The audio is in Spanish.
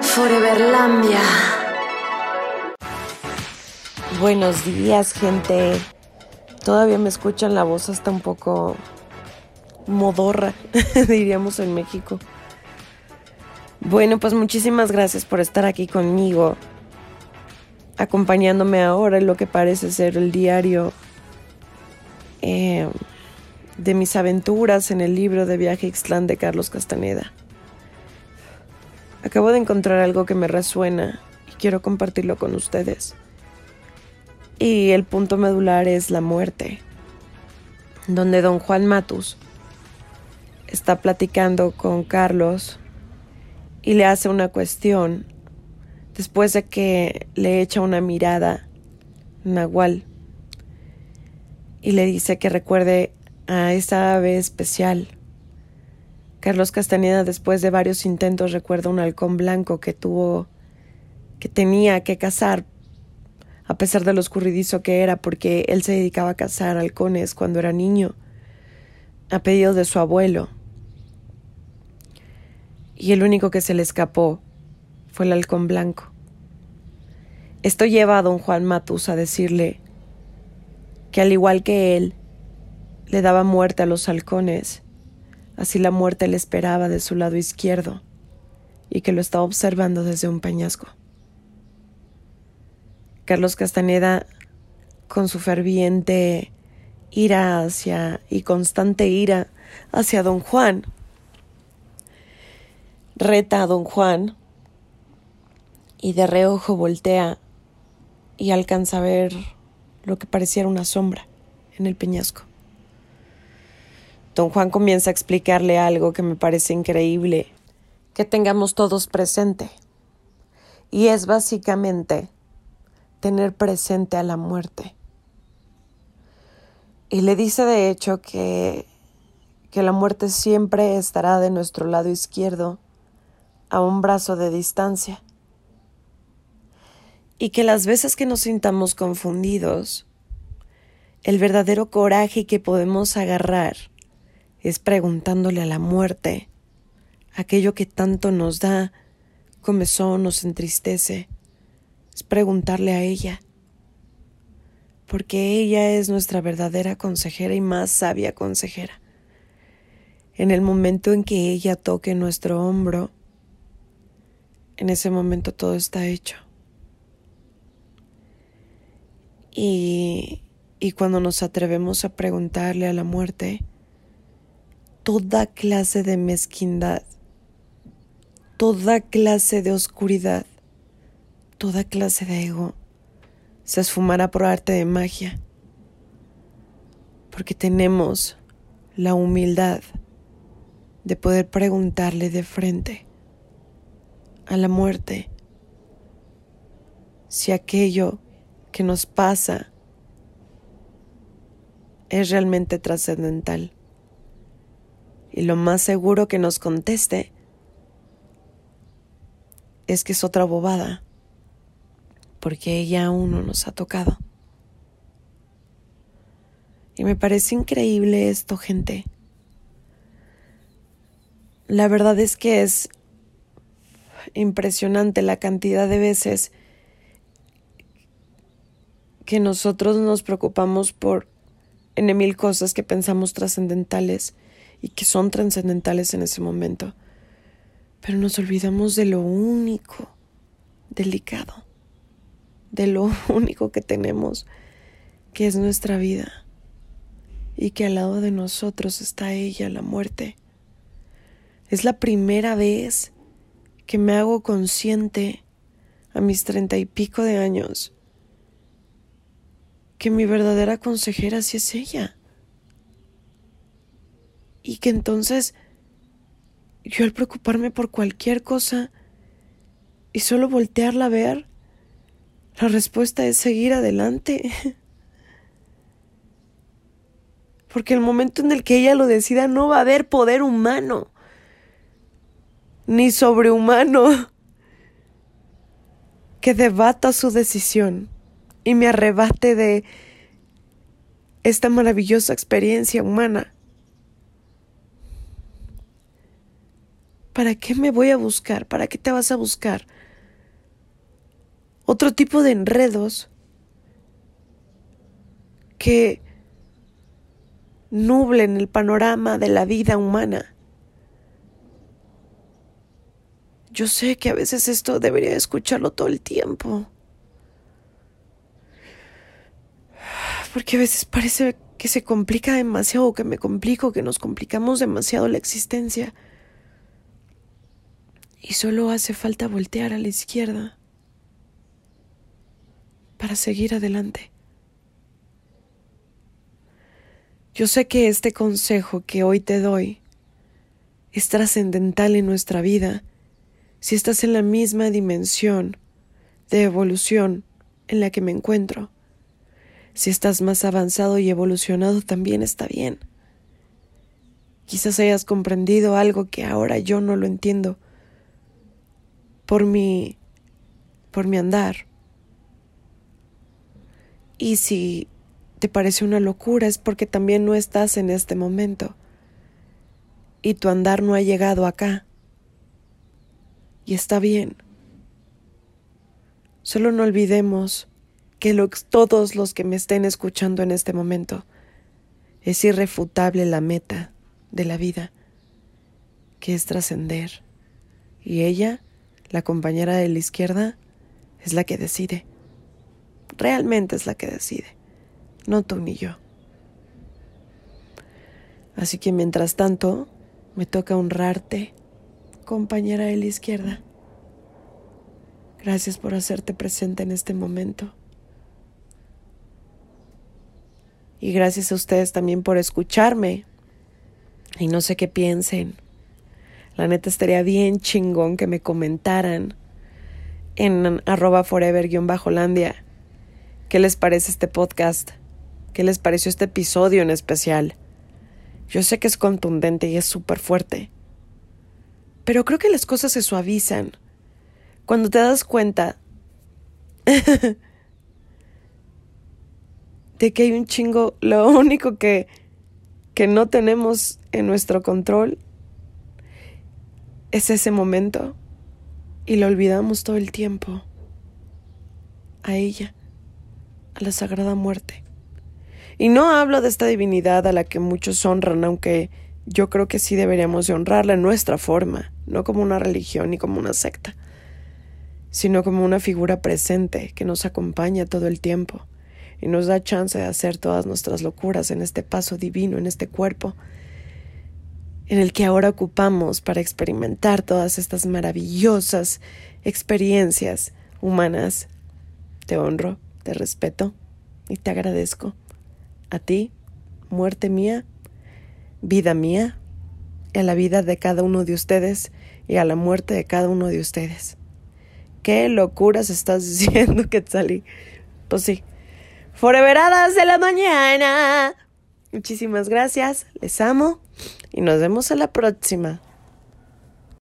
Foreverlandia. Buenos días, gente. Todavía me escuchan la voz hasta un poco modorra, diríamos en México. Bueno, pues muchísimas gracias por estar aquí conmigo, acompañándome ahora en lo que parece ser el diario eh, de mis aventuras en el libro de viaje Ixtlán de Carlos Castaneda. Acabo de encontrar algo que me resuena y quiero compartirlo con ustedes. Y el punto medular es la muerte, donde don Juan Matus está platicando con Carlos y le hace una cuestión después de que le echa una mirada Nahual y le dice que recuerde a esa ave especial. Carlos Castañeda después de varios intentos recuerda un halcón blanco que tuvo que tenía que cazar a pesar de lo escurridizo que era porque él se dedicaba a cazar halcones cuando era niño a pedido de su abuelo y el único que se le escapó fue el halcón blanco. Esto lleva a don Juan Matus a decirle que al igual que él le daba muerte a los halcones, así la muerte le esperaba de su lado izquierdo y que lo estaba observando desde un peñasco. Carlos Castaneda, con su ferviente ira hacia y constante ira hacia don Juan, reta a don Juan y de reojo voltea y alcanza a ver lo que pareciera una sombra en el peñasco. Don Juan comienza a explicarle algo que me parece increíble que tengamos todos presente. Y es básicamente tener presente a la muerte. Y le dice de hecho que, que la muerte siempre estará de nuestro lado izquierdo a un brazo de distancia. Y que las veces que nos sintamos confundidos, el verdadero coraje que podemos agarrar es preguntándole a la muerte aquello que tanto nos da comezón, nos entristece, es preguntarle a ella, porque ella es nuestra verdadera consejera y más sabia consejera. En el momento en que ella toque nuestro hombro, en ese momento todo está hecho. Y, y cuando nos atrevemos a preguntarle a la muerte, toda clase de mezquindad, toda clase de oscuridad, toda clase de ego se esfumará por arte de magia, porque tenemos la humildad de poder preguntarle de frente a la muerte, si aquello que nos pasa es realmente trascendental. Y lo más seguro que nos conteste es que es otra bobada, porque ella aún no nos ha tocado. Y me parece increíble esto, gente. La verdad es que es impresionante la cantidad de veces que nosotros nos preocupamos por en mil cosas que pensamos trascendentales y que son trascendentales en ese momento. Pero nos olvidamos de lo único, delicado, de lo único que tenemos, que es nuestra vida, y que al lado de nosotros está ella, la muerte. Es la primera vez que me hago consciente a mis treinta y pico de años que mi verdadera consejera sí es ella. Y que entonces yo al preocuparme por cualquier cosa y solo voltearla a ver, la respuesta es seguir adelante. Porque el momento en el que ella lo decida no va a haber poder humano ni sobrehumano que debata su decisión y me arrebate de esta maravillosa experiencia humana. ¿Para qué me voy a buscar? ¿Para qué te vas a buscar? Otro tipo de enredos que nublen el panorama de la vida humana. Yo sé que a veces esto debería escucharlo todo el tiempo. Porque a veces parece que se complica demasiado, que me complico, que nos complicamos demasiado la existencia. Y solo hace falta voltear a la izquierda para seguir adelante. Yo sé que este consejo que hoy te doy es trascendental en nuestra vida si estás en la misma dimensión de evolución en la que me encuentro. Si estás más avanzado y evolucionado también está bien. Quizás hayas comprendido algo que ahora yo no lo entiendo por mi por mi andar. Y si te parece una locura es porque también no estás en este momento y tu andar no ha llegado acá. Y está bien. Solo no olvidemos que todos los que me estén escuchando en este momento es irrefutable la meta de la vida, que es trascender. Y ella, la compañera de la izquierda, es la que decide. Realmente es la que decide no tú ni yo. Así que mientras tanto, me toca honrarte, compañera de la izquierda. Gracias por hacerte presente en este momento. Y gracias a ustedes también por escucharme. Y no sé qué piensen. La neta estaría bien chingón que me comentaran en arroba forever-landia qué les parece este podcast. ¿Qué les pareció este episodio en especial? Yo sé que es contundente y es súper fuerte. Pero creo que las cosas se suavizan. Cuando te das cuenta de que hay un chingo, lo único que, que no tenemos en nuestro control es ese momento y lo olvidamos todo el tiempo. A ella, a la Sagrada Muerte. Y no hablo de esta divinidad a la que muchos honran, aunque yo creo que sí deberíamos de honrarla en nuestra forma, no como una religión ni como una secta, sino como una figura presente que nos acompaña todo el tiempo y nos da chance de hacer todas nuestras locuras en este paso divino, en este cuerpo, en el que ahora ocupamos para experimentar todas estas maravillosas experiencias humanas. Te honro, te respeto y te agradezco a ti, muerte mía, vida mía, a la vida de cada uno de ustedes y a la muerte de cada uno de ustedes. ¿Qué locuras estás diciendo, Quetzali? Pues sí. Foreveradas de la mañana. Muchísimas gracias, les amo y nos vemos a la próxima.